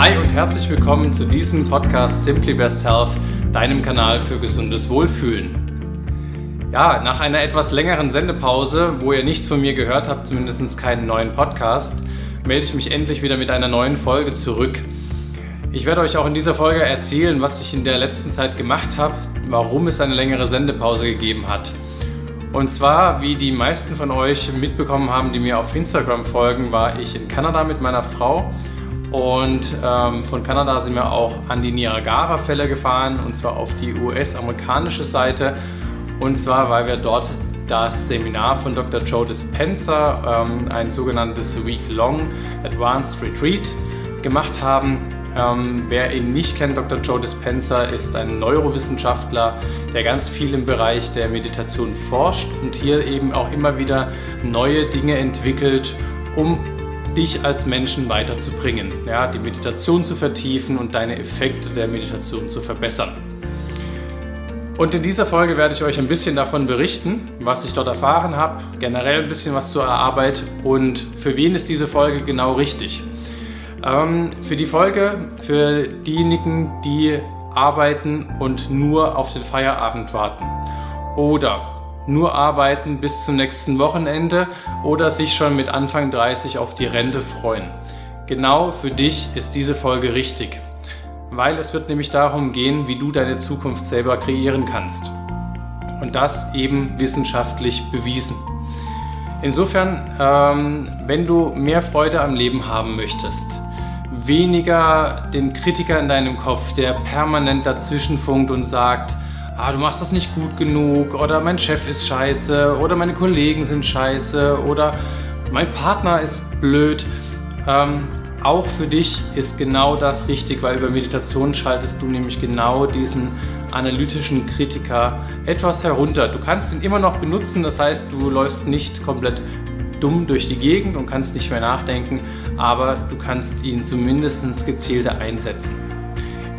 Hi und herzlich willkommen zu diesem Podcast Simply Best Health, deinem Kanal für gesundes Wohlfühlen. Ja, nach einer etwas längeren Sendepause, wo ihr nichts von mir gehört habt, zumindest keinen neuen Podcast, melde ich mich endlich wieder mit einer neuen Folge zurück. Ich werde euch auch in dieser Folge erzählen, was ich in der letzten Zeit gemacht habe, warum es eine längere Sendepause gegeben hat. Und zwar, wie die meisten von euch mitbekommen haben, die mir auf Instagram folgen, war ich in Kanada mit meiner Frau. Und ähm, von Kanada sind wir auch an die Niagara-Fälle gefahren, und zwar auf die US-amerikanische Seite. Und zwar, weil wir dort das Seminar von Dr. Joe Dispenza, ähm, ein sogenanntes Week-Long Advanced Retreat, gemacht haben. Ähm, wer ihn nicht kennt, Dr. Joe Dispenza ist ein Neurowissenschaftler, der ganz viel im Bereich der Meditation forscht und hier eben auch immer wieder neue Dinge entwickelt, um dich als Menschen weiterzubringen, ja, die Meditation zu vertiefen und deine Effekte der Meditation zu verbessern. Und in dieser Folge werde ich euch ein bisschen davon berichten, was ich dort erfahren habe, generell ein bisschen was zur Arbeit und für wen ist diese Folge genau richtig. Ähm, für die Folge, für diejenigen, die arbeiten und nur auf den Feierabend warten. Oder nur arbeiten bis zum nächsten Wochenende oder sich schon mit Anfang 30 auf die Rente freuen. Genau für dich ist diese Folge richtig, weil es wird nämlich darum gehen, wie du deine Zukunft selber kreieren kannst. Und das eben wissenschaftlich bewiesen. Insofern, ähm, wenn du mehr Freude am Leben haben möchtest, weniger den Kritiker in deinem Kopf, der permanent dazwischenfunkt und sagt, ah, du machst das nicht gut genug oder mein Chef ist scheiße oder meine Kollegen sind scheiße oder mein Partner ist blöd. Ähm, auch für dich ist genau das richtig, weil über Meditation schaltest du nämlich genau diesen analytischen Kritiker etwas herunter. Du kannst ihn immer noch benutzen, das heißt, du läufst nicht komplett dumm durch die Gegend und kannst nicht mehr nachdenken, aber du kannst ihn zumindest gezielter einsetzen.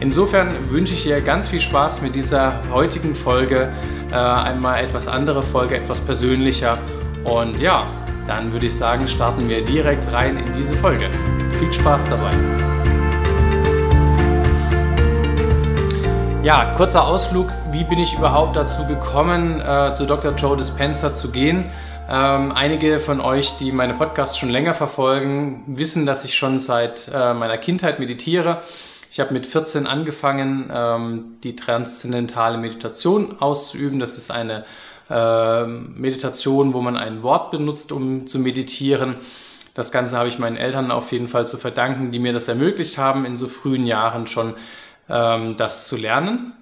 Insofern wünsche ich dir ganz viel Spaß mit dieser heutigen Folge. Äh, einmal etwas andere Folge, etwas persönlicher. Und ja, dann würde ich sagen, starten wir direkt rein in diese Folge. Viel Spaß dabei. Ja, kurzer Ausflug. Wie bin ich überhaupt dazu gekommen, äh, zu Dr. Joe Dispenza zu gehen? Ähm, einige von euch, die meine Podcasts schon länger verfolgen, wissen, dass ich schon seit äh, meiner Kindheit meditiere. Ich habe mit 14 angefangen, ähm, die transzendentale Meditation auszuüben. Das ist eine äh, Meditation, wo man ein Wort benutzt, um zu meditieren. Das Ganze habe ich meinen Eltern auf jeden Fall zu verdanken, die mir das ermöglicht haben, in so frühen Jahren schon ähm, das zu lernen.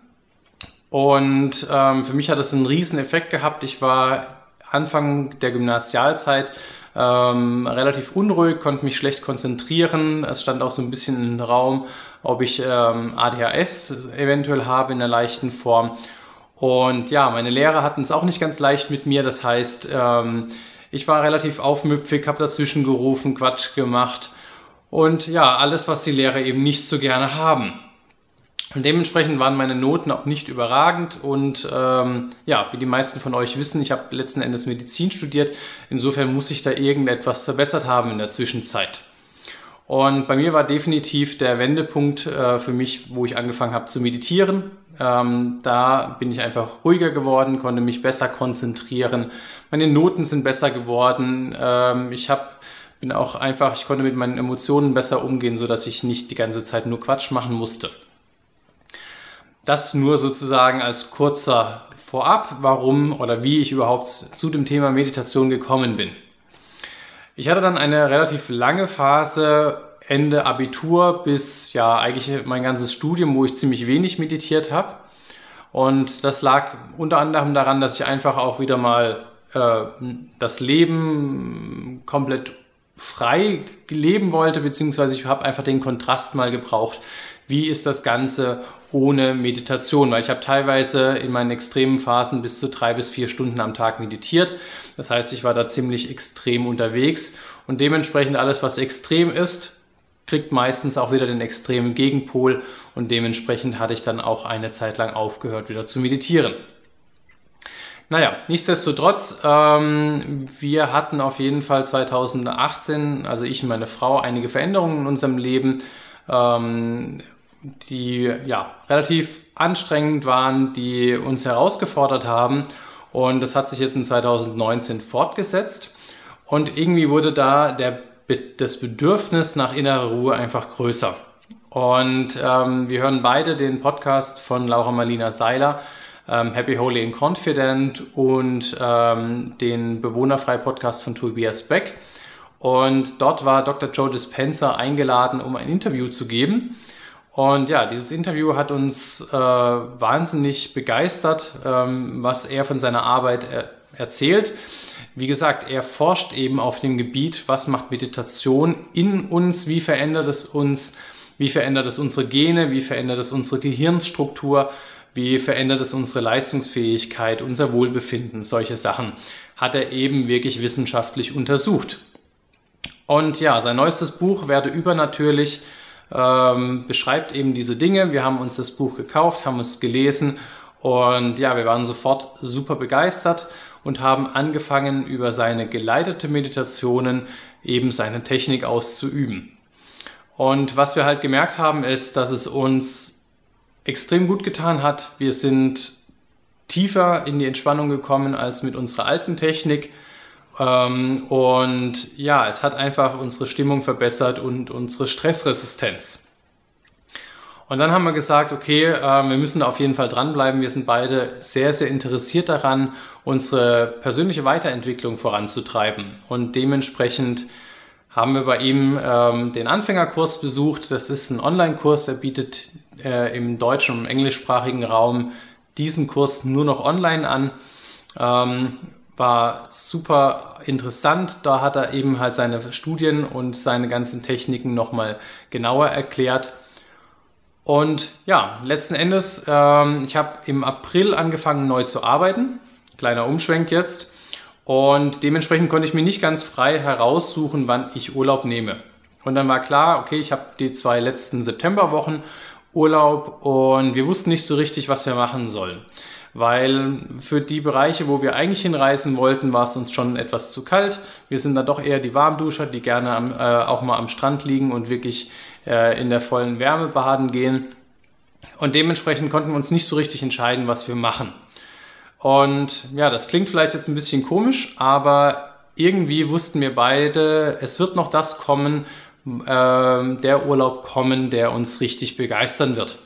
Und ähm, für mich hat das einen riesen Effekt gehabt. Ich war Anfang der Gymnasialzeit ähm, relativ unruhig, konnte mich schlecht konzentrieren. Es stand auch so ein bisschen im Raum, ob ich ähm, ADHS eventuell habe in einer leichten Form. Und ja, meine Lehrer hatten es auch nicht ganz leicht mit mir. Das heißt, ähm, ich war relativ aufmüpfig, habe dazwischen gerufen, Quatsch gemacht. Und ja, alles, was die Lehrer eben nicht so gerne haben. Und dementsprechend waren meine Noten auch nicht überragend. Und ähm, ja, wie die meisten von euch wissen, ich habe letzten Endes Medizin studiert. Insofern muss ich da irgendetwas verbessert haben in der Zwischenzeit. Und bei mir war definitiv der Wendepunkt äh, für mich, wo ich angefangen habe zu meditieren. Ähm, da bin ich einfach ruhiger geworden, konnte mich besser konzentrieren. Meine Noten sind besser geworden. Ähm, ich habe bin auch einfach, ich konnte mit meinen Emotionen besser umgehen, so dass ich nicht die ganze Zeit nur Quatsch machen musste. Das nur sozusagen als kurzer Vorab, warum oder wie ich überhaupt zu dem Thema Meditation gekommen bin. Ich hatte dann eine relativ lange Phase Ende Abitur bis ja eigentlich mein ganzes Studium, wo ich ziemlich wenig meditiert habe. Und das lag unter anderem daran, dass ich einfach auch wieder mal äh, das Leben komplett frei leben wollte, beziehungsweise ich habe einfach den Kontrast mal gebraucht. Wie ist das Ganze ohne Meditation, weil ich habe teilweise in meinen extremen Phasen bis zu drei bis vier Stunden am Tag meditiert. Das heißt, ich war da ziemlich extrem unterwegs und dementsprechend alles, was extrem ist, kriegt meistens auch wieder den extremen Gegenpol und dementsprechend hatte ich dann auch eine Zeit lang aufgehört, wieder zu meditieren. Naja, nichtsdestotrotz, ähm, wir hatten auf jeden Fall 2018, also ich und meine Frau, einige Veränderungen in unserem Leben. ähm, die ja relativ anstrengend waren, die uns herausgefordert haben. Und das hat sich jetzt in 2019 fortgesetzt. Und irgendwie wurde da der, das Bedürfnis nach innerer Ruhe einfach größer. Und ähm, wir hören beide den Podcast von Laura Marlina Seiler, ähm, Happy, Holy and Confident und ähm, den Bewohnerfrei-Podcast von Tobias Beck. Und dort war Dr. Joe Dispenza eingeladen, um ein Interview zu geben. Und ja, dieses Interview hat uns äh, wahnsinnig begeistert, ähm, was er von seiner Arbeit er erzählt. Wie gesagt, er forscht eben auf dem Gebiet, was macht Meditation in uns, wie verändert es uns, wie verändert es unsere Gene, wie verändert es unsere Gehirnstruktur, wie verändert es unsere Leistungsfähigkeit, unser Wohlbefinden, solche Sachen hat er eben wirklich wissenschaftlich untersucht. Und ja, sein neuestes Buch Werde übernatürlich ähm, beschreibt eben diese Dinge. Wir haben uns das Buch gekauft, haben es gelesen und ja, wir waren sofort super begeistert und haben angefangen, über seine geleitete Meditationen eben seine Technik auszuüben. Und was wir halt gemerkt haben, ist, dass es uns extrem gut getan hat. Wir sind tiefer in die Entspannung gekommen als mit unserer alten Technik. Ähm, und ja, es hat einfach unsere Stimmung verbessert und unsere Stressresistenz. Und dann haben wir gesagt, okay, äh, wir müssen auf jeden Fall dranbleiben. Wir sind beide sehr, sehr interessiert daran, unsere persönliche Weiterentwicklung voranzutreiben. Und dementsprechend haben wir bei ihm ähm, den Anfängerkurs besucht. Das ist ein Online-Kurs. Er bietet äh, im deutschen und englischsprachigen Raum diesen Kurs nur noch online an. War super interessant. Da hat er eben halt seine Studien und seine ganzen Techniken nochmal genauer erklärt. Und ja, letzten Endes, ähm, ich habe im April angefangen neu zu arbeiten. Kleiner Umschwenk jetzt. Und dementsprechend konnte ich mir nicht ganz frei heraussuchen, wann ich Urlaub nehme. Und dann war klar, okay, ich habe die zwei letzten Septemberwochen Urlaub und wir wussten nicht so richtig, was wir machen sollen weil für die Bereiche, wo wir eigentlich hinreisen wollten, war es uns schon etwas zu kalt. Wir sind da doch eher die Warmduscher, die gerne am, äh, auch mal am Strand liegen und wirklich äh, in der vollen Wärme baden gehen. Und dementsprechend konnten wir uns nicht so richtig entscheiden, was wir machen. Und ja, das klingt vielleicht jetzt ein bisschen komisch, aber irgendwie wussten wir beide, es wird noch das kommen, äh, der Urlaub kommen, der uns richtig begeistern wird.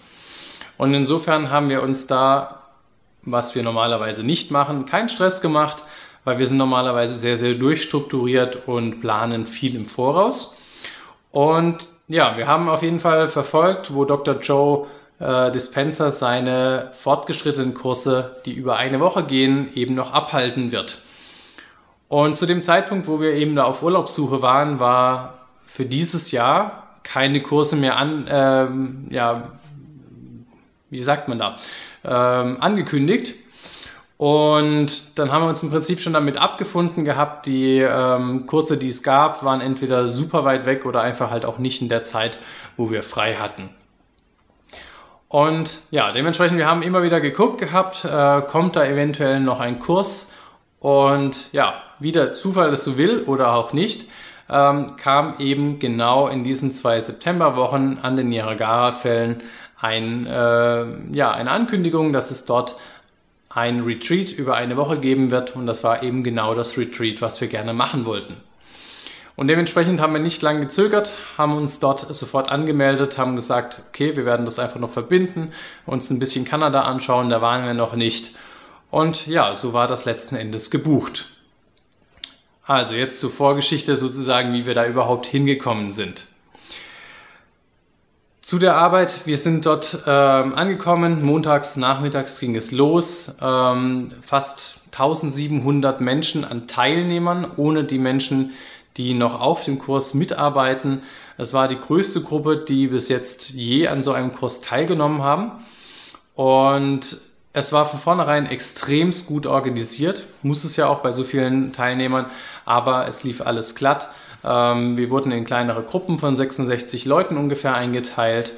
Und insofern haben wir uns da was wir normalerweise nicht machen, keinen Stress gemacht, weil wir sind normalerweise sehr, sehr durchstrukturiert und planen viel im Voraus. Und ja, wir haben auf jeden Fall verfolgt, wo Dr. Joe äh, Dispenser seine fortgeschrittenen Kurse, die über eine Woche gehen, eben noch abhalten wird. Und zu dem Zeitpunkt, wo wir eben da auf Urlaubssuche waren, war für dieses Jahr keine Kurse mehr an, ähm, ja, wie sagt man da, ähm, angekündigt. Und dann haben wir uns im Prinzip schon damit abgefunden gehabt. Die ähm, Kurse, die es gab, waren entweder super weit weg oder einfach halt auch nicht in der Zeit, wo wir frei hatten. Und ja, dementsprechend, wir haben immer wieder geguckt gehabt, äh, kommt da eventuell noch ein Kurs. Und ja, wie der Zufall es so will oder auch nicht, ähm, kam eben genau in diesen zwei Septemberwochen an den Niagara-Fällen ein, äh, ja, eine Ankündigung, dass es dort ein Retreat über eine Woche geben wird und das war eben genau das Retreat, was wir gerne machen wollten. Und dementsprechend haben wir nicht lange gezögert, haben uns dort sofort angemeldet, haben gesagt, okay, wir werden das einfach noch verbinden, uns ein bisschen Kanada anschauen, da waren wir noch nicht. Und ja, so war das letzten Endes gebucht. Also jetzt zur Vorgeschichte sozusagen, wie wir da überhaupt hingekommen sind. Zu der Arbeit, wir sind dort ähm, angekommen, montags nachmittags ging es los, ähm, fast 1700 Menschen an Teilnehmern, ohne die Menschen, die noch auf dem Kurs mitarbeiten. Es war die größte Gruppe, die bis jetzt je an so einem Kurs teilgenommen haben. Und es war von vornherein extremst gut organisiert, muss es ja auch bei so vielen Teilnehmern, aber es lief alles glatt. Ähm, wir wurden in kleinere Gruppen von 66 Leuten ungefähr eingeteilt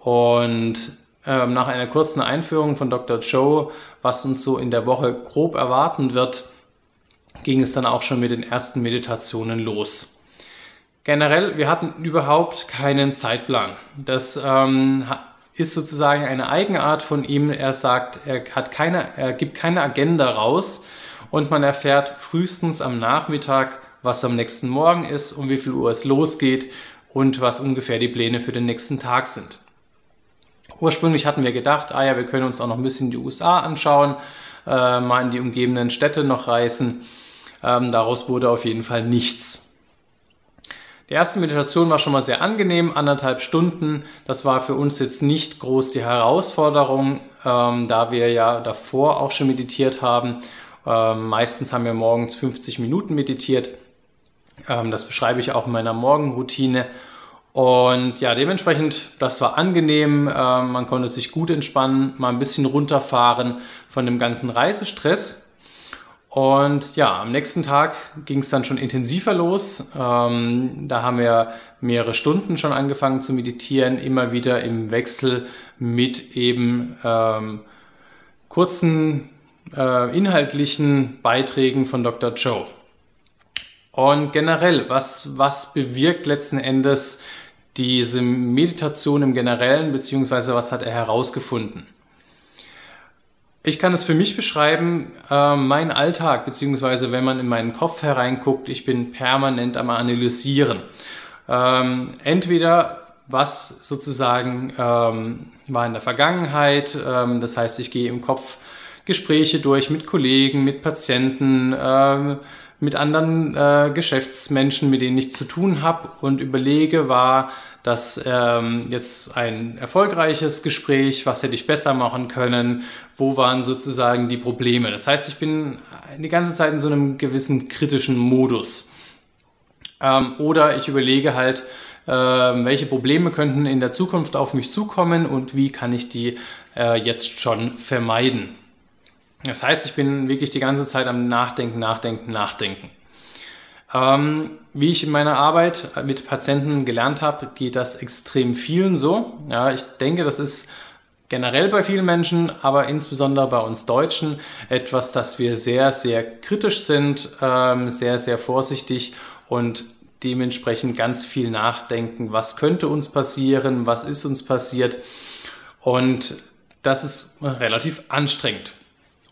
und ähm, nach einer kurzen Einführung von Dr. Joe, was uns so in der Woche grob erwarten wird, ging es dann auch schon mit den ersten Meditationen los. generell, wir hatten überhaupt keinen Zeitplan. Das ähm, ist sozusagen eine Eigenart von ihm. Er sagt, er, hat keine, er gibt keine Agenda raus und man erfährt frühestens am Nachmittag, was am nächsten Morgen ist, um wie viel Uhr es losgeht und was ungefähr die Pläne für den nächsten Tag sind. Ursprünglich hatten wir gedacht, ah ja, wir können uns auch noch ein bisschen die USA anschauen, äh, mal in die umgebenden Städte noch reisen. Ähm, daraus wurde auf jeden Fall nichts. Die erste Meditation war schon mal sehr angenehm, anderthalb Stunden. Das war für uns jetzt nicht groß die Herausforderung, ähm, da wir ja davor auch schon meditiert haben. Ähm, meistens haben wir morgens 50 Minuten meditiert. Ähm, das beschreibe ich auch in meiner Morgenroutine. Und ja, dementsprechend, das war angenehm. Ähm, man konnte sich gut entspannen, mal ein bisschen runterfahren von dem ganzen Reisestress. Und ja, am nächsten Tag ging es dann schon intensiver los. Ähm, da haben wir mehrere Stunden schon angefangen zu meditieren, immer wieder im Wechsel mit eben ähm, kurzen äh, inhaltlichen Beiträgen von Dr. Joe. Und generell, was, was bewirkt letzten Endes diese Meditation im Generellen, beziehungsweise was hat er herausgefunden? Ich kann es für mich beschreiben, äh, mein Alltag, beziehungsweise wenn man in meinen Kopf hereinguckt, ich bin permanent am Analysieren. Ähm, entweder was sozusagen ähm, war in der Vergangenheit, ähm, das heißt, ich gehe im Kopf Gespräche durch mit Kollegen, mit Patienten, ähm, mit anderen äh, Geschäftsmenschen, mit denen ich zu tun habe und überlege, war das ähm, jetzt ein erfolgreiches Gespräch, was hätte ich besser machen können, wo waren sozusagen die Probleme. Das heißt, ich bin die ganze Zeit in so einem gewissen kritischen Modus. Ähm, oder ich überlege halt, äh, welche Probleme könnten in der Zukunft auf mich zukommen und wie kann ich die äh, jetzt schon vermeiden. Das heißt, ich bin wirklich die ganze Zeit am Nachdenken, Nachdenken, Nachdenken. Ähm, wie ich in meiner Arbeit mit Patienten gelernt habe, geht das extrem vielen so. Ja, ich denke, das ist generell bei vielen Menschen, aber insbesondere bei uns Deutschen etwas, dass wir sehr, sehr kritisch sind, ähm, sehr, sehr vorsichtig und dementsprechend ganz viel nachdenken, was könnte uns passieren, was ist uns passiert. Und das ist relativ anstrengend.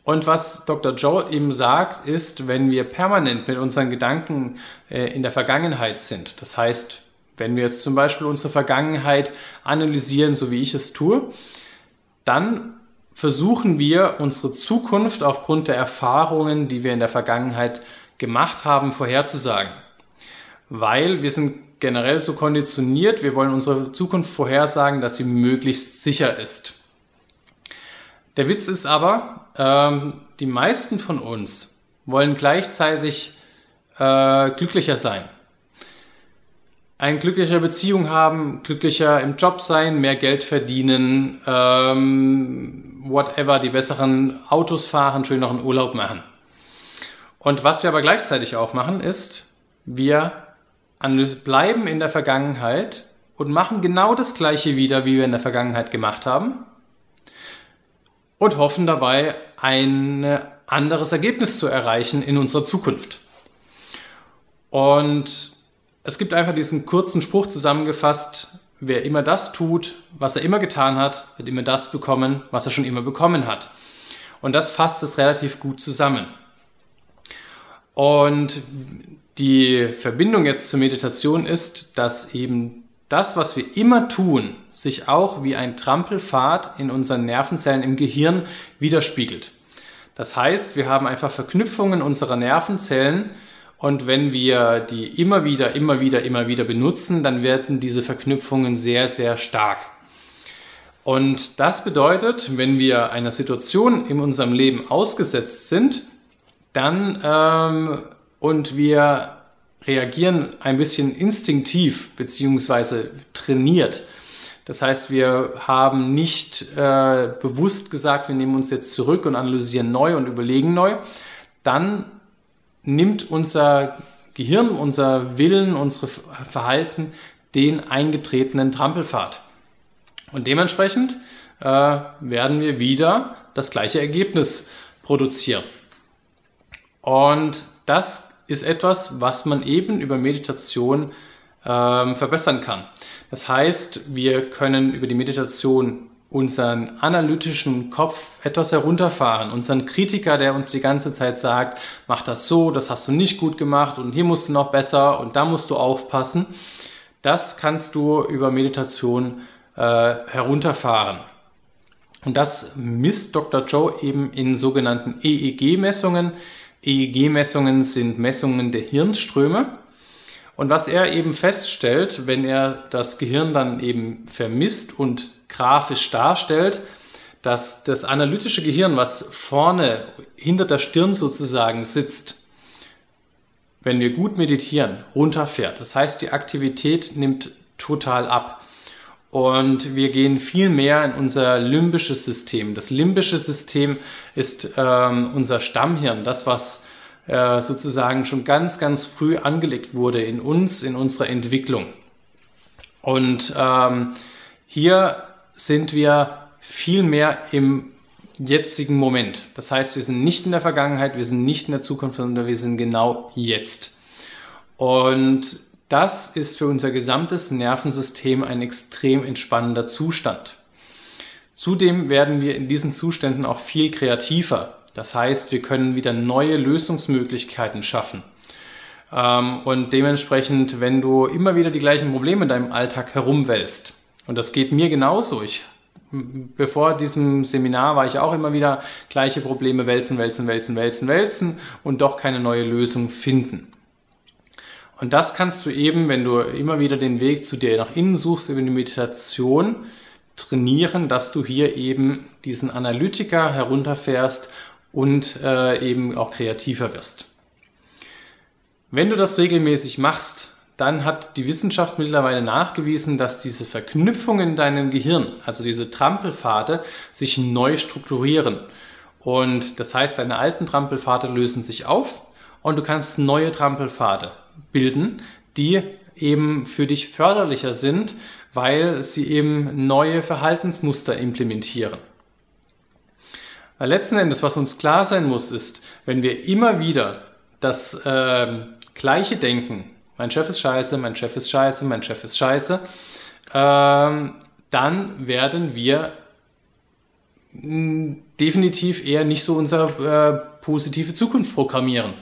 Und was Dr. Joe eben sagt, ist, wenn wir permanent mit unseren Gedanken äh, in der Vergangenheit sind, das heißt, wenn wir jetzt zum Beispiel unsere Vergangenheit analysieren, so wie ich es tue, dann versuchen wir unsere Zukunft aufgrund der Erfahrungen, die wir in der Vergangenheit gemacht haben, vorherzusagen. Weil wir sind generell so konditioniert, wir wollen unsere Zukunft vorhersagen, dass sie möglichst sicher ist. Der Witz ist aber, ähm, die meisten von uns wollen gleichzeitig äh, glücklicher sein. Eine glücklichere Beziehung haben, glücklicher im Job sein, mehr Geld verdienen, ähm, whatever, die besseren Autos fahren, schöneren Urlaub machen. Und was wir aber gleichzeitig auch machen, ist, wir bleiben in der Vergangenheit und machen genau das Gleiche wieder, wie wir in der Vergangenheit gemacht haben, und hoffen dabei, ein anderes Ergebnis zu erreichen in unserer Zukunft. Und es gibt einfach diesen kurzen Spruch zusammengefasst, wer immer das tut, was er immer getan hat, wird immer das bekommen, was er schon immer bekommen hat. Und das fasst es relativ gut zusammen. Und die Verbindung jetzt zur Meditation ist, dass eben das, was wir immer tun, sich auch wie ein Trampelpfad in unseren Nervenzellen im Gehirn widerspiegelt. Das heißt, wir haben einfach Verknüpfungen unserer Nervenzellen und wenn wir die immer wieder, immer wieder, immer wieder benutzen, dann werden diese Verknüpfungen sehr, sehr stark. Und das bedeutet, wenn wir einer Situation in unserem Leben ausgesetzt sind, dann ähm, und wir reagieren ein bisschen instinktiv bzw. trainiert. Das heißt, wir haben nicht äh, bewusst gesagt, wir nehmen uns jetzt zurück und analysieren neu und überlegen neu. Dann nimmt unser Gehirn, unser Willen, unsere Verhalten den eingetretenen Trampelpfad. Und dementsprechend äh, werden wir wieder das gleiche Ergebnis produzieren. Und das ist etwas, was man eben über Meditation ähm, verbessern kann. Das heißt, wir können über die Meditation unseren analytischen Kopf etwas herunterfahren, unseren Kritiker, der uns die ganze Zeit sagt, mach das so, das hast du nicht gut gemacht und hier musst du noch besser und da musst du aufpassen. Das kannst du über Meditation äh, herunterfahren. Und das misst Dr. Joe eben in sogenannten EEG-Messungen. EEG-Messungen sind Messungen der Hirnströme. Und was er eben feststellt, wenn er das Gehirn dann eben vermisst und grafisch darstellt, dass das analytische Gehirn, was vorne hinter der Stirn sozusagen sitzt, wenn wir gut meditieren, runterfährt. Das heißt, die Aktivität nimmt total ab. Und wir gehen viel mehr in unser limbisches System. Das limbische System ist ähm, unser Stammhirn, das, was äh, sozusagen schon ganz, ganz früh angelegt wurde in uns, in unserer Entwicklung. Und ähm, hier sind wir viel mehr im jetzigen Moment. Das heißt, wir sind nicht in der Vergangenheit, wir sind nicht in der Zukunft, sondern wir sind genau jetzt. Und das ist für unser gesamtes Nervensystem ein extrem entspannender Zustand. Zudem werden wir in diesen Zuständen auch viel kreativer. Das heißt, wir können wieder neue Lösungsmöglichkeiten schaffen. Ähm, und dementsprechend, wenn du immer wieder die gleichen Probleme in deinem Alltag herumwälzt, und das geht mir genauso. Ich, bevor diesem Seminar war ich auch immer wieder gleiche Probleme wälzen, wälzen, wälzen, wälzen, wälzen und doch keine neue Lösung finden. Und das kannst du eben, wenn du immer wieder den Weg zu dir nach innen suchst über die Meditation, trainieren, dass du hier eben diesen Analytiker herunterfährst und äh, eben auch kreativer wirst. Wenn du das regelmäßig machst, dann hat die Wissenschaft mittlerweile nachgewiesen, dass diese Verknüpfungen in deinem Gehirn, also diese Trampelpfade, sich neu strukturieren. Und das heißt, deine alten Trampelpfade lösen sich auf und du kannst neue Trampelpfade bilden, die eben für dich förderlicher sind, weil sie eben neue Verhaltensmuster implementieren. Weil letzten Endes, was uns klar sein muss, ist, wenn wir immer wieder das äh, gleiche denken, mein Chef ist scheiße, mein Chef ist scheiße, mein Chef ist scheiße, ähm, dann werden wir hm, definitiv eher nicht so unsere äh, positive Zukunft programmieren.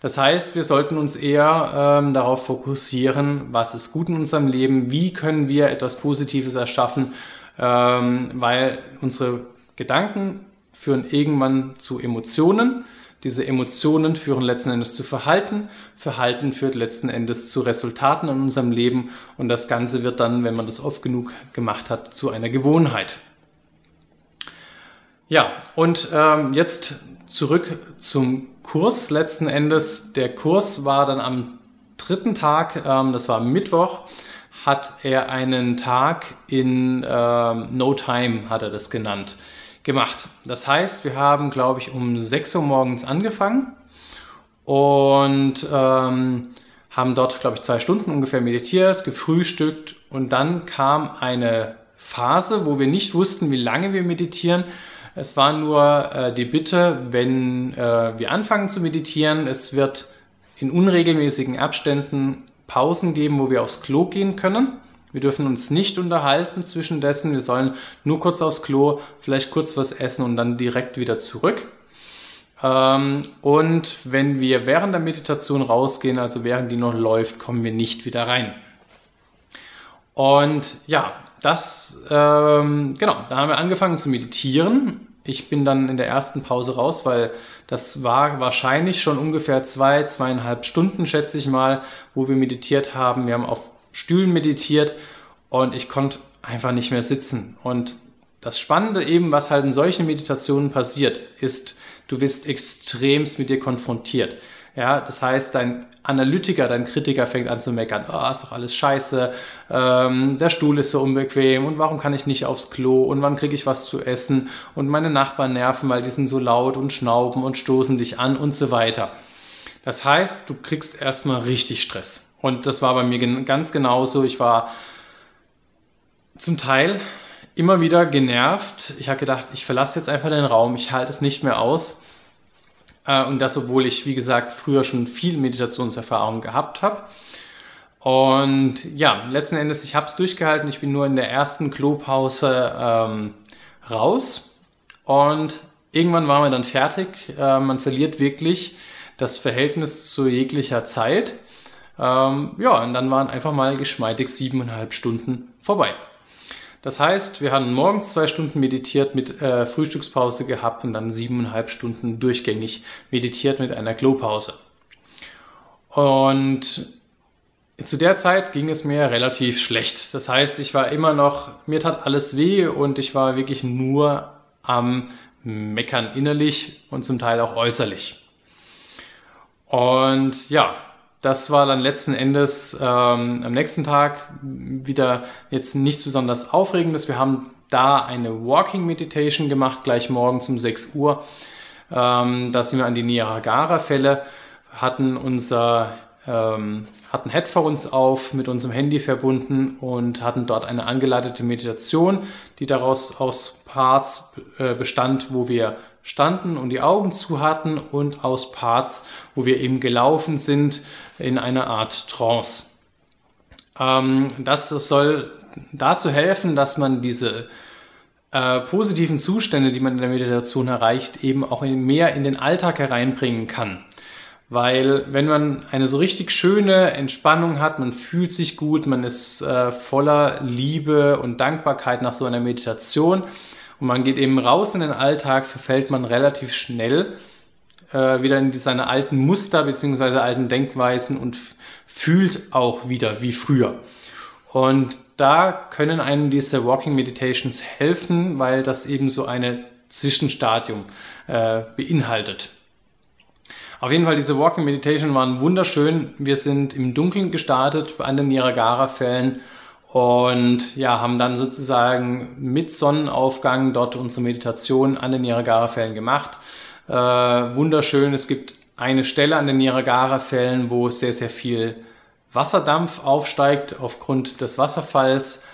Das heißt, wir sollten uns eher ähm, darauf fokussieren, was ist gut in unserem Leben, wie können wir etwas Positives erschaffen, ähm, weil unsere Gedanken führen irgendwann zu Emotionen diese Emotionen führen letzten Endes zu Verhalten. Verhalten führt letzten Endes zu Resultaten in unserem Leben. Und das Ganze wird dann, wenn man das oft genug gemacht hat, zu einer Gewohnheit. Ja, und ähm, jetzt zurück zum Kurs letzten Endes. Der Kurs war dann am dritten Tag, ähm, das war Mittwoch, hat er einen Tag in ähm, No Time, hat er das genannt gemacht. Das heißt, wir haben, glaube ich, um 6 Uhr morgens angefangen und ähm, haben dort, glaube ich, zwei Stunden ungefähr meditiert, gefrühstückt und dann kam eine Phase, wo wir nicht wussten, wie lange wir meditieren. Es war nur äh, die Bitte, wenn äh, wir anfangen zu meditieren, es wird in unregelmäßigen Abständen Pausen geben, wo wir aufs Klo gehen können. Wir dürfen uns nicht unterhalten zwischendessen. Wir sollen nur kurz aufs Klo, vielleicht kurz was essen und dann direkt wieder zurück. Ähm, und wenn wir während der Meditation rausgehen, also während die noch läuft, kommen wir nicht wieder rein. Und ja, das, ähm, genau, da haben wir angefangen zu meditieren. Ich bin dann in der ersten Pause raus, weil das war wahrscheinlich schon ungefähr zwei, zweieinhalb Stunden, schätze ich mal, wo wir meditiert haben. Wir haben auf Stühlen meditiert und ich konnte einfach nicht mehr sitzen. Und das Spannende eben, was halt in solchen Meditationen passiert, ist, du wirst extremst mit dir konfrontiert. Ja, das heißt, dein Analytiker, dein Kritiker fängt an zu meckern, oh, ist doch alles scheiße, ähm, der Stuhl ist so unbequem und warum kann ich nicht aufs Klo und wann kriege ich was zu essen und meine Nachbarn nerven, weil die sind so laut und schnauben und stoßen dich an und so weiter. Das heißt, du kriegst erstmal richtig Stress. Und das war bei mir ganz genauso. Ich war zum Teil immer wieder genervt. Ich habe gedacht, ich verlasse jetzt einfach den Raum, ich halte es nicht mehr aus. Äh, und das, obwohl ich, wie gesagt, früher schon viel Meditationserfahrung gehabt habe. Und ja, letzten Endes, ich habe es durchgehalten. Ich bin nur in der ersten Klopause ähm, raus. Und irgendwann waren wir dann fertig. Äh, man verliert wirklich das Verhältnis zu jeglicher Zeit. Ähm, ja, und dann waren einfach mal geschmeidig siebeneinhalb Stunden vorbei. Das heißt, wir haben morgens zwei Stunden meditiert mit äh, Frühstückspause gehabt und dann siebeneinhalb Stunden durchgängig meditiert mit einer Klopause. Und zu der Zeit ging es mir relativ schlecht. Das heißt, ich war immer noch, mir tat alles weh und ich war wirklich nur am Meckern innerlich und zum Teil auch äußerlich. Und ja, das war dann letzten Endes ähm, am nächsten Tag wieder jetzt nichts besonders Aufregendes. Wir haben da eine Walking Meditation gemacht, gleich morgens um 6 Uhr. Ähm, da sind wir an die Niagara-Fälle, hatten unser ähm, hatten Headphones auf, mit unserem Handy verbunden und hatten dort eine angeleitete Meditation, die daraus aus Parts äh, bestand, wo wir standen und die Augen zu hatten und aus Parts, wo wir eben gelaufen sind in einer Art Trance. Ähm, das soll dazu helfen, dass man diese äh, positiven Zustände, die man in der Meditation erreicht, eben auch in, mehr in den Alltag hereinbringen kann. Weil wenn man eine so richtig schöne Entspannung hat, man fühlt sich gut, man ist äh, voller Liebe und Dankbarkeit nach so einer Meditation, und man geht eben raus in den Alltag, verfällt man relativ schnell äh, wieder in seine alten Muster bzw. alten Denkweisen und fühlt auch wieder wie früher. Und da können einem diese Walking Meditations helfen, weil das eben so eine Zwischenstadium äh, beinhaltet. Auf jeden Fall, diese Walking Meditation waren wunderschön. Wir sind im Dunkeln gestartet an den Niagara-Fällen und ja, haben dann sozusagen mit Sonnenaufgang dort unsere Meditation an den Niagara-Fällen gemacht. Äh, wunderschön, es gibt eine Stelle an den Niagara-Fällen, wo sehr, sehr viel Wasserdampf aufsteigt aufgrund des Wasserfalls.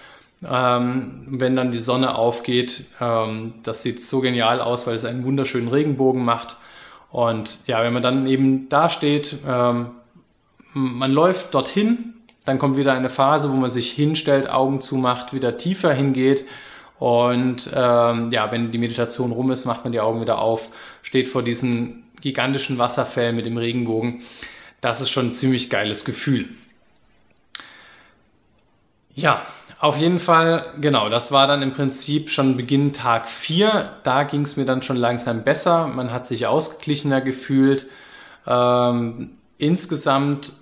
Ähm, wenn dann die Sonne aufgeht, ähm, das sieht so genial aus, weil es einen wunderschönen Regenbogen macht. Und ja, wenn man dann eben da steht, ähm, man läuft dorthin, dann kommt wieder eine Phase, wo man sich hinstellt, Augen zumacht, wieder tiefer hingeht. Und ähm, ja, wenn die Meditation rum ist, macht man die Augen wieder auf, steht vor diesen gigantischen Wasserfällen mit dem Regenbogen. Das ist schon ein ziemlich geiles Gefühl. Ja, auf jeden Fall, genau, das war dann im Prinzip schon Beginn Tag 4. Da ging es mir dann schon langsam besser. Man hat sich ausgeglichener gefühlt. Ähm, insgesamt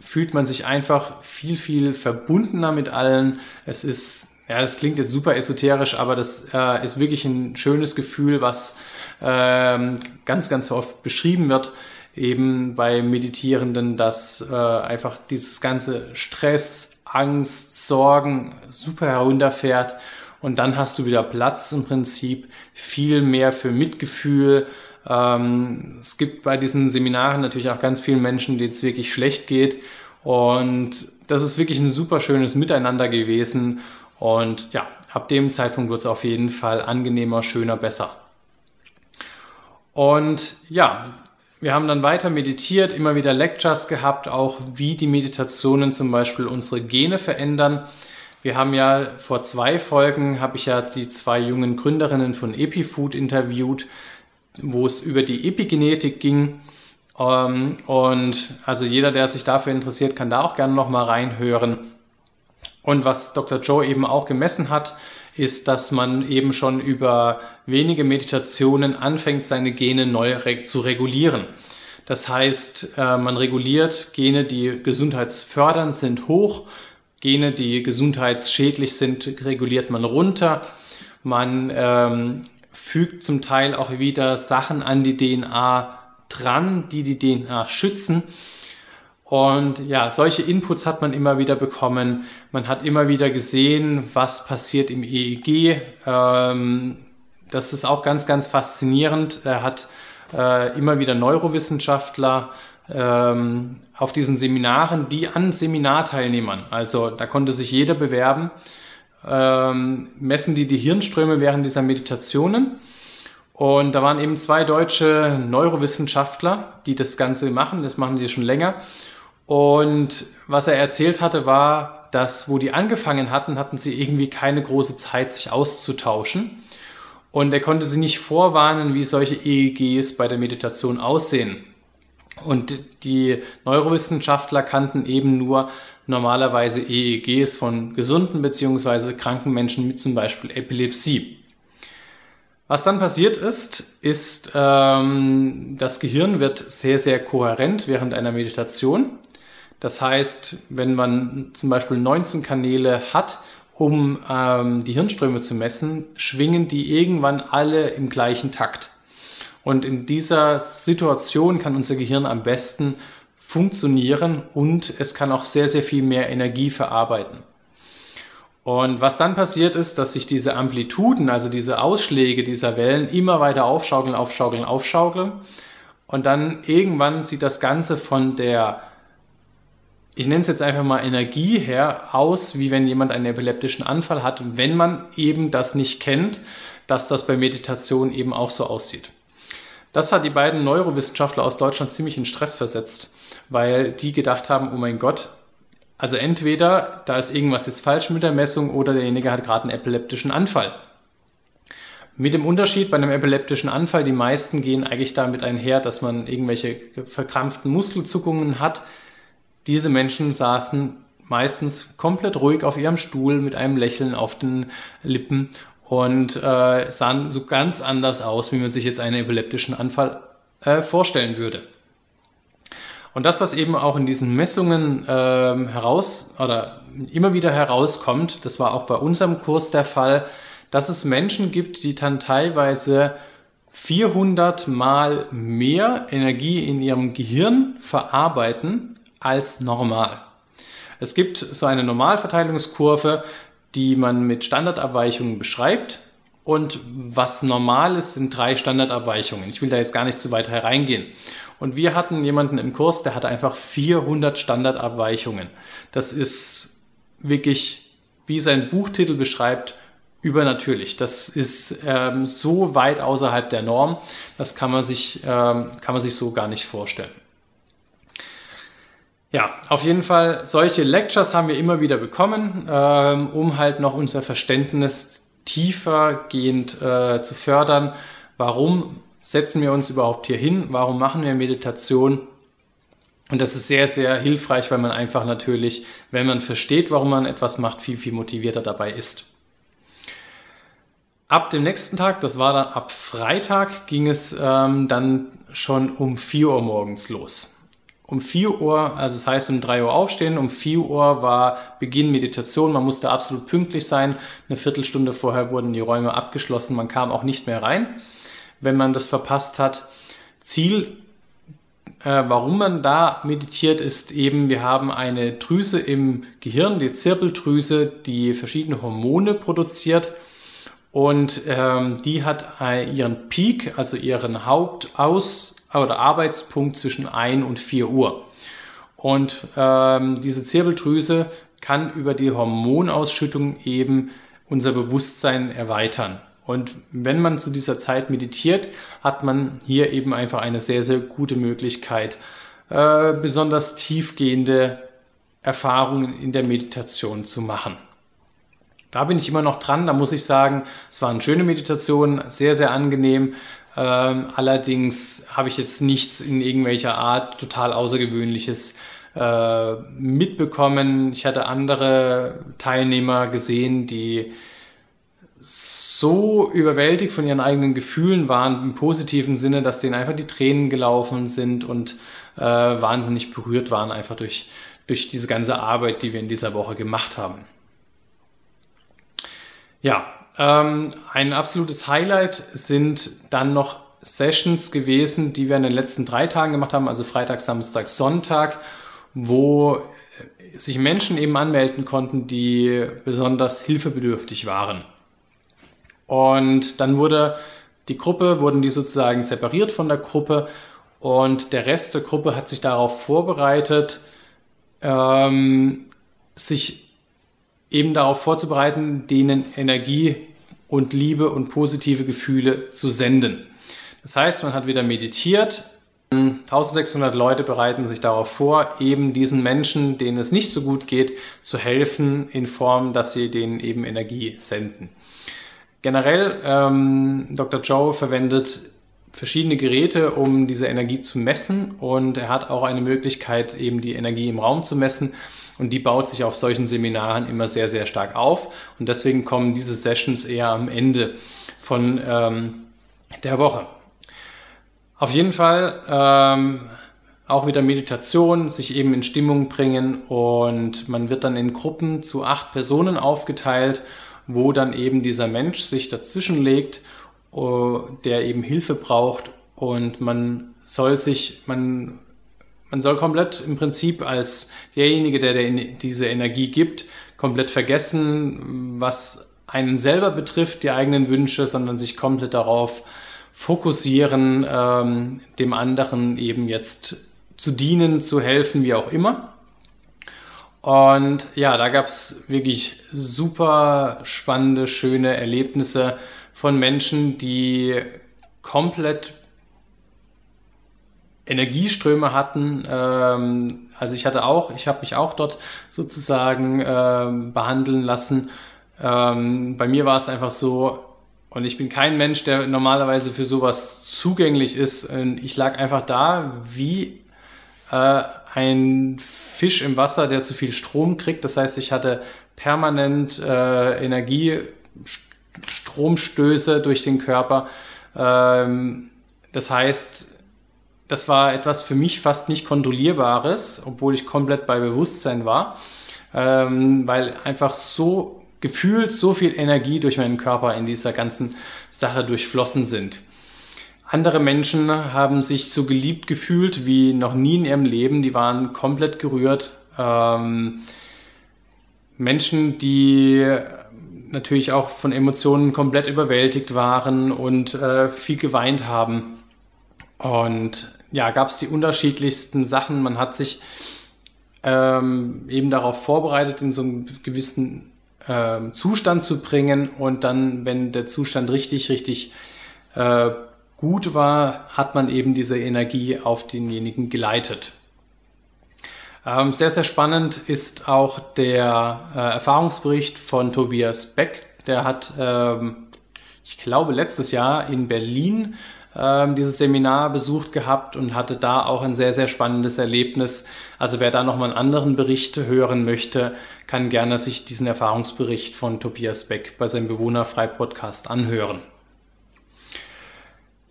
fühlt man sich einfach viel, viel verbundener mit allen. Es ist, ja, das klingt jetzt super esoterisch, aber das äh, ist wirklich ein schönes Gefühl, was ähm, ganz, ganz oft beschrieben wird, eben bei Meditierenden, dass äh, einfach dieses ganze Stress, Angst, Sorgen super herunterfährt und dann hast du wieder Platz im Prinzip, viel mehr für Mitgefühl, ähm, es gibt bei diesen Seminaren natürlich auch ganz viele Menschen, denen es wirklich schlecht geht. Und das ist wirklich ein super schönes Miteinander gewesen. Und ja, ab dem Zeitpunkt wird es auf jeden Fall angenehmer, schöner, besser. Und ja, wir haben dann weiter meditiert, immer wieder Lectures gehabt, auch wie die Meditationen zum Beispiel unsere Gene verändern. Wir haben ja vor zwei Folgen, habe ich ja die zwei jungen Gründerinnen von EpiFood interviewt, wo es über die Epigenetik ging. Ähm, und also jeder, der sich dafür interessiert, kann da auch gerne nochmal reinhören. Und was Dr. Joe eben auch gemessen hat, ist, dass man eben schon über wenige Meditationen anfängt, seine Gene neu zu regulieren. Das heißt, äh, man reguliert Gene, die gesundheitsfördernd sind, hoch. Gene, die gesundheitsschädlich sind, reguliert man runter. Man ähm, fügt zum Teil auch wieder Sachen an die DNA dran, die die DNA schützen. Und ja, solche Inputs hat man immer wieder bekommen. Man hat immer wieder gesehen, was passiert im EEG. Ähm, das ist auch ganz, ganz faszinierend. Er hat äh, immer wieder Neurowissenschaftler ähm, auf diesen Seminaren, die an Seminarteilnehmern, also da konnte sich jeder bewerben, ähm, messen die die Hirnströme während dieser Meditationen. Und da waren eben zwei deutsche Neurowissenschaftler, die das Ganze machen. Das machen die schon länger. Und was er erzählt hatte, war, dass wo die angefangen hatten, hatten sie irgendwie keine große Zeit, sich auszutauschen. Und er konnte sie nicht vorwarnen, wie solche EEGs bei der Meditation aussehen. Und die Neurowissenschaftler kannten eben nur normalerweise EEGs von gesunden bzw. kranken Menschen mit zum Beispiel Epilepsie. Was dann passiert ist, ist, ähm, das Gehirn wird sehr, sehr kohärent während einer Meditation. Das heißt, wenn man zum Beispiel 19 Kanäle hat, um ähm, die Hirnströme zu messen, schwingen die irgendwann alle im gleichen Takt. Und in dieser Situation kann unser Gehirn am besten funktionieren und es kann auch sehr, sehr viel mehr Energie verarbeiten. Und was dann passiert ist, dass sich diese Amplituden, also diese Ausschläge dieser Wellen immer weiter aufschaukeln, aufschaukeln, aufschaukeln. Und dann irgendwann sieht das Ganze von der, ich nenne es jetzt einfach mal Energie her, aus, wie wenn jemand einen epileptischen Anfall hat, wenn man eben das nicht kennt, dass das bei Meditation eben auch so aussieht. Das hat die beiden Neurowissenschaftler aus Deutschland ziemlich in Stress versetzt, weil die gedacht haben, oh mein Gott, also entweder da ist irgendwas jetzt falsch mit der Messung oder derjenige hat gerade einen epileptischen Anfall. Mit dem Unterschied bei einem epileptischen Anfall, die meisten gehen eigentlich damit einher, dass man irgendwelche verkrampften Muskelzuckungen hat. Diese Menschen saßen meistens komplett ruhig auf ihrem Stuhl mit einem Lächeln auf den Lippen und äh, sahen so ganz anders aus, wie man sich jetzt einen epileptischen Anfall äh, vorstellen würde. Und das, was eben auch in diesen Messungen ähm, heraus oder immer wieder herauskommt, das war auch bei unserem Kurs der Fall, dass es Menschen gibt, die dann teilweise 400 mal mehr Energie in ihrem Gehirn verarbeiten als normal. Es gibt so eine Normalverteilungskurve, die man mit Standardabweichungen beschreibt. Und was normal ist, sind drei Standardabweichungen. Ich will da jetzt gar nicht zu weit hereingehen. Und wir hatten jemanden im Kurs, der hatte einfach 400 Standardabweichungen. Das ist wirklich, wie sein Buchtitel beschreibt, übernatürlich. Das ist ähm, so weit außerhalb der Norm, das kann man sich, ähm, kann man sich so gar nicht vorstellen. Ja, auf jeden Fall, solche Lectures haben wir immer wieder bekommen, ähm, um halt noch unser Verständnis tiefergehend äh, zu fördern. Warum setzen wir uns überhaupt hier hin? Warum machen wir Meditation? Und das ist sehr, sehr hilfreich, weil man einfach natürlich, wenn man versteht, warum man etwas macht, viel, viel motivierter dabei ist. Ab dem nächsten Tag, das war dann ab Freitag, ging es ähm, dann schon um 4 Uhr morgens los um 4 Uhr, also das heißt um 3 Uhr aufstehen, um 4 Uhr war Beginn Meditation, man musste absolut pünktlich sein, eine Viertelstunde vorher wurden die Räume abgeschlossen, man kam auch nicht mehr rein, wenn man das verpasst hat. Ziel, äh, warum man da meditiert, ist eben, wir haben eine Drüse im Gehirn, die Zirbeldrüse, die verschiedene Hormone produziert und ähm, die hat äh, ihren Peak, also ihren Hauptaus oder Arbeitspunkt zwischen 1 und 4 Uhr. Und ähm, diese Zirbeldrüse kann über die Hormonausschüttung eben unser Bewusstsein erweitern. Und wenn man zu dieser Zeit meditiert, hat man hier eben einfach eine sehr, sehr gute Möglichkeit, äh, besonders tiefgehende Erfahrungen in der Meditation zu machen. Da bin ich immer noch dran, da muss ich sagen, es war eine schöne Meditation, sehr, sehr angenehm. Ähm, allerdings habe ich jetzt nichts in irgendwelcher Art total Außergewöhnliches äh, mitbekommen. Ich hatte andere Teilnehmer gesehen, die so überwältigt von ihren eigenen Gefühlen waren, im positiven Sinne, dass denen einfach die Tränen gelaufen sind und äh, wahnsinnig berührt waren, einfach durch, durch diese ganze Arbeit, die wir in dieser Woche gemacht haben. Ja, ähm, ein absolutes Highlight sind dann noch Sessions gewesen, die wir in den letzten drei Tagen gemacht haben, also Freitag, Samstag, Sonntag, wo sich Menschen eben anmelden konnten, die besonders hilfebedürftig waren. Und dann wurde die Gruppe, wurden die sozusagen separiert von der Gruppe und der Rest der Gruppe hat sich darauf vorbereitet, ähm, sich eben darauf vorzubereiten, denen Energie und Liebe und positive Gefühle zu senden. Das heißt, man hat wieder meditiert, 1600 Leute bereiten sich darauf vor, eben diesen Menschen, denen es nicht so gut geht, zu helfen in Form, dass sie denen eben Energie senden. Generell, ähm, Dr. Joe verwendet verschiedene Geräte, um diese Energie zu messen und er hat auch eine Möglichkeit, eben die Energie im Raum zu messen und die baut sich auf solchen Seminaren immer sehr, sehr stark auf. Und deswegen kommen diese Sessions eher am Ende von ähm, der Woche. Auf jeden Fall ähm, auch wieder Meditation, sich eben in Stimmung bringen. Und man wird dann in Gruppen zu acht Personen aufgeteilt, wo dann eben dieser Mensch sich dazwischen legt, uh, der eben Hilfe braucht. Und man soll sich, man, man soll komplett im Prinzip als derjenige, der, der diese Energie gibt, komplett vergessen, was einen selber betrifft, die eigenen Wünsche, sondern sich komplett darauf fokussieren, ähm, dem anderen eben jetzt zu dienen, zu helfen, wie auch immer. Und ja, da gab es wirklich super spannende, schöne Erlebnisse von Menschen, die komplett Energieströme hatten. Ähm, also ich hatte auch, ich habe mich auch dort sozusagen ähm, behandeln lassen. Ähm, bei mir war es einfach so, und ich bin kein Mensch, der normalerweise für sowas zugänglich ist. Ich lag einfach da wie äh, ein Fisch im Wasser, der zu viel Strom kriegt. Das heißt, ich hatte permanent äh, Energiestromstöße durch den Körper. Ähm, das heißt, das war etwas für mich fast nicht kontrollierbares, obwohl ich komplett bei Bewusstsein war, ähm, weil einfach so gefühlt so viel Energie durch meinen Körper in dieser ganzen Sache durchflossen sind. Andere Menschen haben sich so geliebt gefühlt wie noch nie in ihrem Leben. Die waren komplett gerührt. Ähm, Menschen, die natürlich auch von Emotionen komplett überwältigt waren und äh, viel geweint haben. Und ja, gab es die unterschiedlichsten Sachen. Man hat sich ähm, eben darauf vorbereitet, in so einem gewissen äh, Zustand zu bringen und dann, wenn der Zustand richtig, richtig äh, gut war, hat man eben diese Energie auf denjenigen geleitet. Ähm, sehr, sehr spannend ist auch der äh, Erfahrungsbericht von Tobias Beck. Der hat, ähm, ich glaube, letztes Jahr in Berlin ähm, dieses Seminar besucht gehabt und hatte da auch ein sehr, sehr spannendes Erlebnis. Also wer da nochmal einen anderen Bericht hören möchte, kann gerne sich diesen Erfahrungsbericht von Tobias Beck bei seinem Bewohnerfrei-Podcast anhören.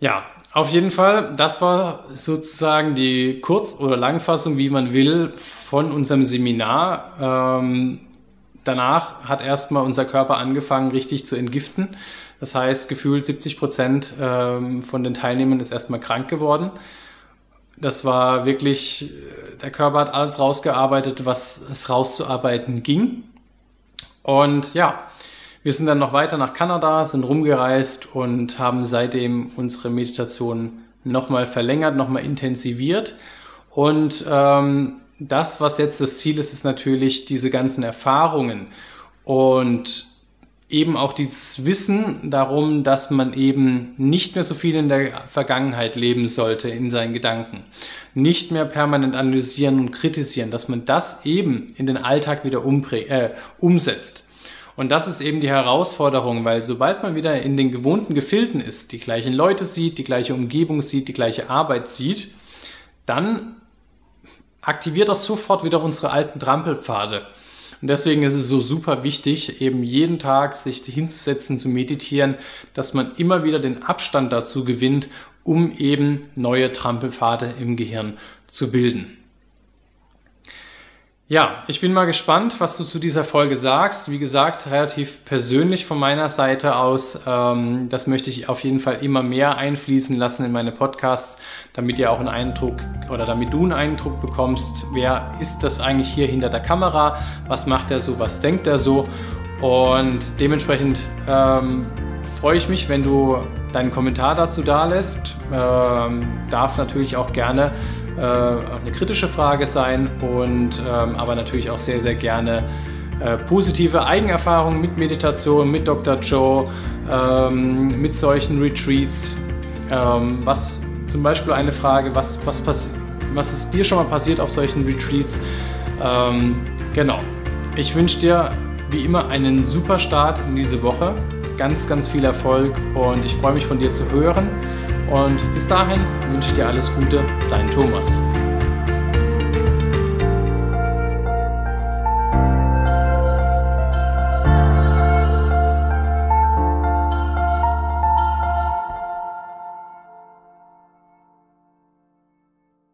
Ja, auf jeden Fall, das war sozusagen die Kurz- oder Langfassung, wie man will, von unserem Seminar. Ähm, danach hat erstmal unser Körper angefangen, richtig zu entgiften. Das heißt, gefühlt 70 Prozent ähm, von den Teilnehmern ist erstmal krank geworden. Das war wirklich, der Körper hat alles rausgearbeitet, was es rauszuarbeiten ging. Und ja, wir sind dann noch weiter nach Kanada, sind rumgereist und haben seitdem unsere Meditation nochmal verlängert, nochmal intensiviert. Und ähm, das, was jetzt das Ziel ist, ist natürlich diese ganzen Erfahrungen und eben auch dieses Wissen darum, dass man eben nicht mehr so viel in der Vergangenheit leben sollte in seinen Gedanken, nicht mehr permanent analysieren und kritisieren, dass man das eben in den Alltag wieder äh, umsetzt. Und das ist eben die Herausforderung, weil sobald man wieder in den gewohnten Gefilden ist, die gleichen Leute sieht, die gleiche Umgebung sieht, die gleiche Arbeit sieht, dann aktiviert das sofort wieder unsere alten Trampelpfade. Und deswegen ist es so super wichtig, eben jeden Tag sich hinzusetzen, zu meditieren, dass man immer wieder den Abstand dazu gewinnt, um eben neue Trampelpfade im Gehirn zu bilden. Ja, ich bin mal gespannt, was du zu dieser Folge sagst. Wie gesagt, relativ persönlich von meiner Seite aus. Ähm, das möchte ich auf jeden Fall immer mehr einfließen lassen in meine Podcasts, damit ihr auch einen Eindruck oder damit du einen Eindruck bekommst, wer ist das eigentlich hier hinter der Kamera, was macht er so, was denkt er so. Und dementsprechend ähm, freue ich mich, wenn du deinen Kommentar dazu da lässt. Ähm, darf natürlich auch gerne äh, eine kritische Frage sein und ähm, aber natürlich auch sehr, sehr gerne äh, positive Eigenerfahrungen mit Meditation, mit Dr. Joe, ähm, mit solchen Retreats, ähm, was zum Beispiel eine Frage, was, was, was ist dir schon mal passiert auf solchen Retreats? Ähm, genau. Ich wünsche dir wie immer einen super Start in diese Woche. Ganz, ganz viel Erfolg und ich freue mich von dir zu hören. Und bis dahin wünsche ich dir alles Gute, dein Thomas.